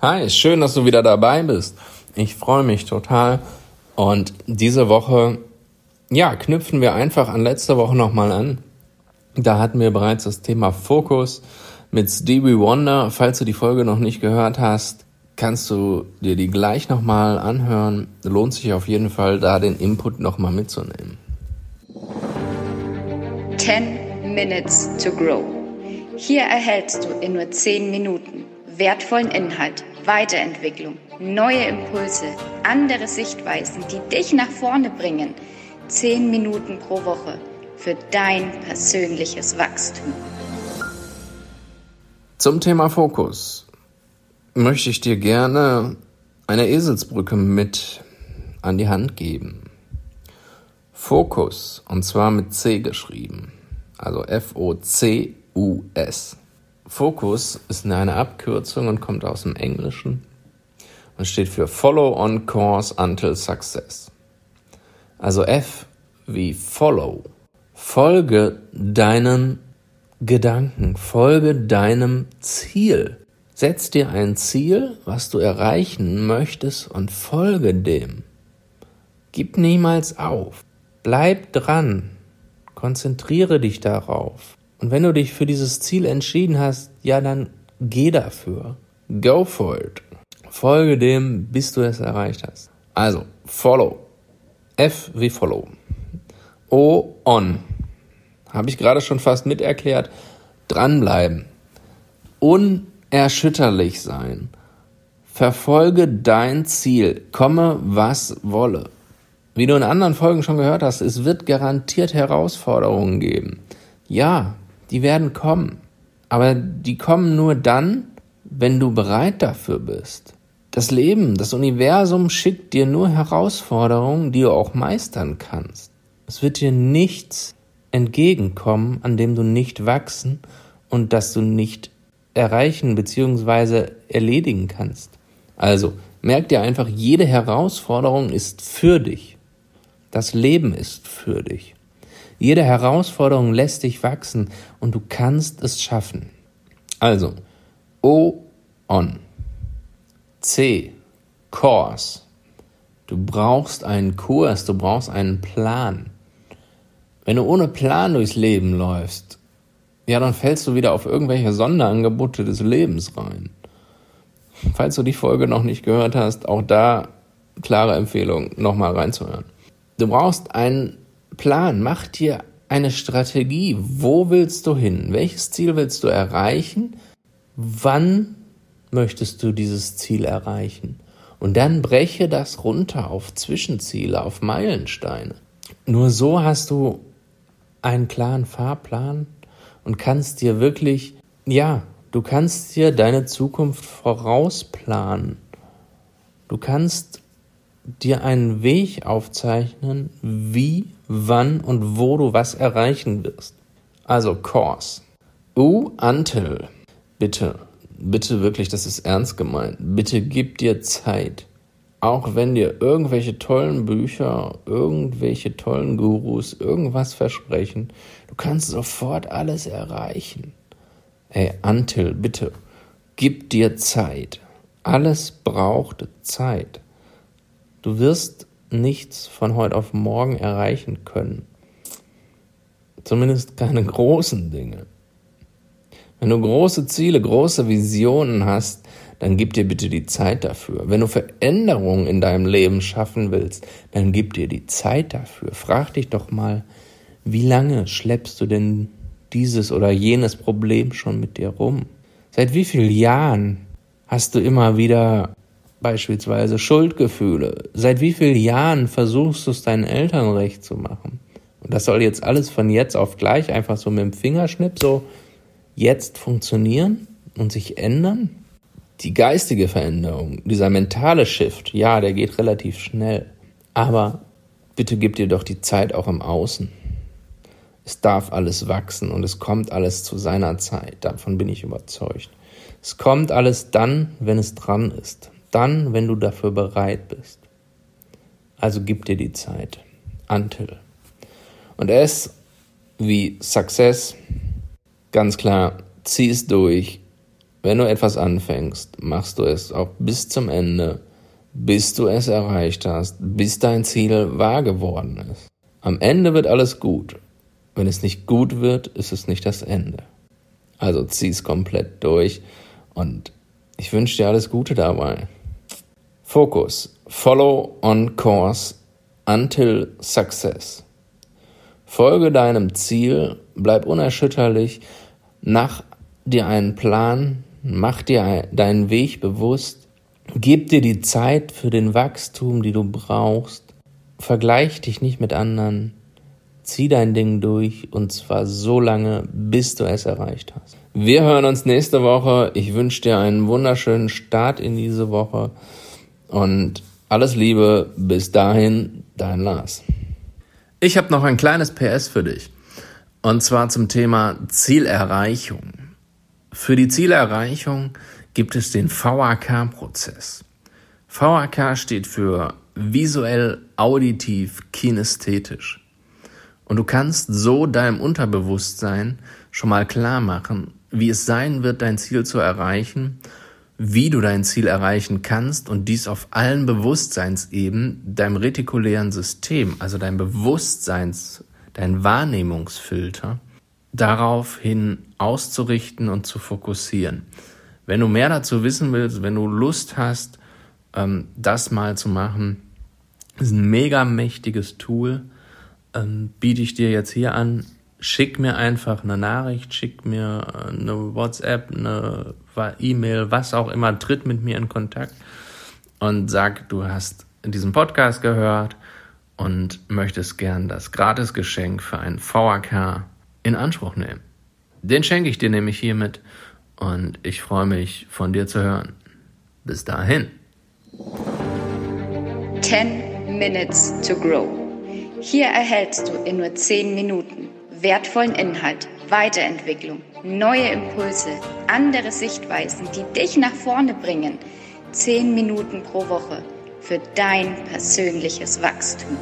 Hi, schön, dass du wieder dabei bist. Ich freue mich total. Und diese Woche, ja, knüpfen wir einfach an letzte Woche nochmal an. Da hatten wir bereits das Thema Fokus mit Stevie Wonder. Falls du die Folge noch nicht gehört hast, kannst du dir die gleich nochmal anhören. Lohnt sich auf jeden Fall, da den Input nochmal mitzunehmen. 10 Minutes to Grow. Hier erhältst du in nur 10 Minuten wertvollen Inhalt, Weiterentwicklung, neue Impulse, andere Sichtweisen, die dich nach vorne bringen. 10 Minuten pro Woche für dein persönliches Wachstum. Zum Thema Fokus möchte ich dir gerne eine Eselsbrücke mit an die Hand geben. Fokus, und zwar mit C geschrieben, also F-O-C-U-S. Fokus ist eine Abkürzung und kommt aus dem Englischen und steht für Follow on Course Until Success. Also F wie Follow. Folge deinen Gedanken, folge deinem Ziel. Setz dir ein Ziel, was du erreichen möchtest und folge dem. Gib niemals auf. Bleib dran. Konzentriere dich darauf. Und wenn du dich für dieses Ziel entschieden hast, ja, dann geh dafür. Go for it. Folge dem, bis du es erreicht hast. Also, follow. F wie follow. O on habe ich gerade schon fast miterklärt, dranbleiben, unerschütterlich sein, verfolge dein Ziel, komme was wolle. Wie du in anderen Folgen schon gehört hast, es wird garantiert Herausforderungen geben. Ja, die werden kommen, aber die kommen nur dann, wenn du bereit dafür bist. Das Leben, das Universum schickt dir nur Herausforderungen, die du auch meistern kannst. Es wird dir nichts entgegenkommen, an dem du nicht wachsen und das du nicht erreichen bzw. erledigen kannst. Also merk dir einfach, jede Herausforderung ist für dich. Das Leben ist für dich. Jede Herausforderung lässt dich wachsen und du kannst es schaffen. Also, O on. C. Course. Du brauchst einen Kurs, du brauchst einen Plan. Wenn du ohne Plan durchs Leben läufst, ja, dann fällst du wieder auf irgendwelche Sonderangebote des Lebens rein. Falls du die Folge noch nicht gehört hast, auch da klare Empfehlung, nochmal reinzuhören. Du brauchst einen Plan, mach dir eine Strategie. Wo willst du hin? Welches Ziel willst du erreichen? Wann möchtest du dieses Ziel erreichen? Und dann breche das runter auf Zwischenziele, auf Meilensteine. Nur so hast du einen klaren Fahrplan und kannst dir wirklich, ja, du kannst dir deine Zukunft vorausplanen. Du kannst dir einen Weg aufzeichnen, wie, wann und wo du was erreichen wirst. Also Course. U until. Bitte, bitte wirklich, das ist ernst gemeint. Bitte gib dir Zeit auch wenn dir irgendwelche tollen Bücher, irgendwelche tollen Gurus irgendwas versprechen, du kannst sofort alles erreichen. Ey, Antil, bitte, gib dir Zeit. Alles braucht Zeit. Du wirst nichts von heute auf morgen erreichen können. Zumindest keine großen Dinge. Wenn du große Ziele, große Visionen hast, dann gib dir bitte die Zeit dafür. Wenn du Veränderungen in deinem Leben schaffen willst, dann gib dir die Zeit dafür. Frag dich doch mal, wie lange schleppst du denn dieses oder jenes Problem schon mit dir rum? Seit wie vielen Jahren hast du immer wieder beispielsweise Schuldgefühle? Seit wie vielen Jahren versuchst du es deinen Eltern recht zu machen? Und das soll jetzt alles von jetzt auf gleich einfach so mit dem Fingerschnipp so jetzt funktionieren und sich ändern? Die geistige Veränderung, dieser mentale Shift, ja, der geht relativ schnell. Aber bitte gib dir doch die Zeit auch im Außen. Es darf alles wachsen und es kommt alles zu seiner Zeit. Davon bin ich überzeugt. Es kommt alles dann, wenn es dran ist. Dann, wenn du dafür bereit bist. Also gib dir die Zeit. Until. Und es wie Success, ganz klar, zieh es durch, Wenn du etwas anfängst, machst du es auch bis zum Ende, bis du es erreicht hast, bis dein Ziel wahr geworden ist. Am Ende wird alles gut. Wenn es nicht gut wird, ist es nicht das Ende. Also zieh es komplett durch und ich wünsche dir alles Gute dabei. Fokus. Follow on course until success. Folge deinem Ziel, bleib unerschütterlich, nach dir einen Plan, mach dir deinen Weg bewusst, gib dir die Zeit für den Wachstum, die du brauchst, vergleich dich nicht mit anderen, zieh dein Ding durch und zwar so lange, bis du es erreicht hast. Wir hören uns nächste Woche. Ich wünsche dir einen wunderschönen Start in diese Woche und alles Liebe. Bis dahin, dein Lars. Ich habe noch ein kleines PS für dich. Und zwar zum Thema Zielerreichung. Für die Zielerreichung gibt es den VAK-Prozess. VAK steht für visuell, auditiv, kinästhetisch. Und du kannst so deinem Unterbewusstsein schon mal klar machen, wie es sein wird, dein Ziel zu erreichen, wie du dein Ziel erreichen kannst und dies auf allen Bewusstseinsebenen, deinem retikulären System, also dein Bewusstseins, dein Wahrnehmungsfilter, daraufhin auszurichten und zu fokussieren. Wenn du mehr dazu wissen willst, wenn du Lust hast, ähm, das mal zu machen, ist ein mega mächtiges Tool, ähm, biete ich dir jetzt hier an schick mir einfach eine Nachricht, schick mir äh, eine WhatsApp, eine E-Mail, was auch immer, tritt mit mir in Kontakt und sag, du hast diesen Podcast gehört und möchtest gern das Gratisgeschenk für ein VAK in Anspruch nehmen. Den schenke ich dir nämlich hiermit und ich freue mich von dir zu hören. Bis dahin. 10 Minutes to Grow. Hier erhältst du in nur 10 Minuten wertvollen Inhalt, Weiterentwicklung, neue Impulse, andere Sichtweisen, die dich nach vorne bringen. Zehn Minuten pro Woche für dein persönliches Wachstum.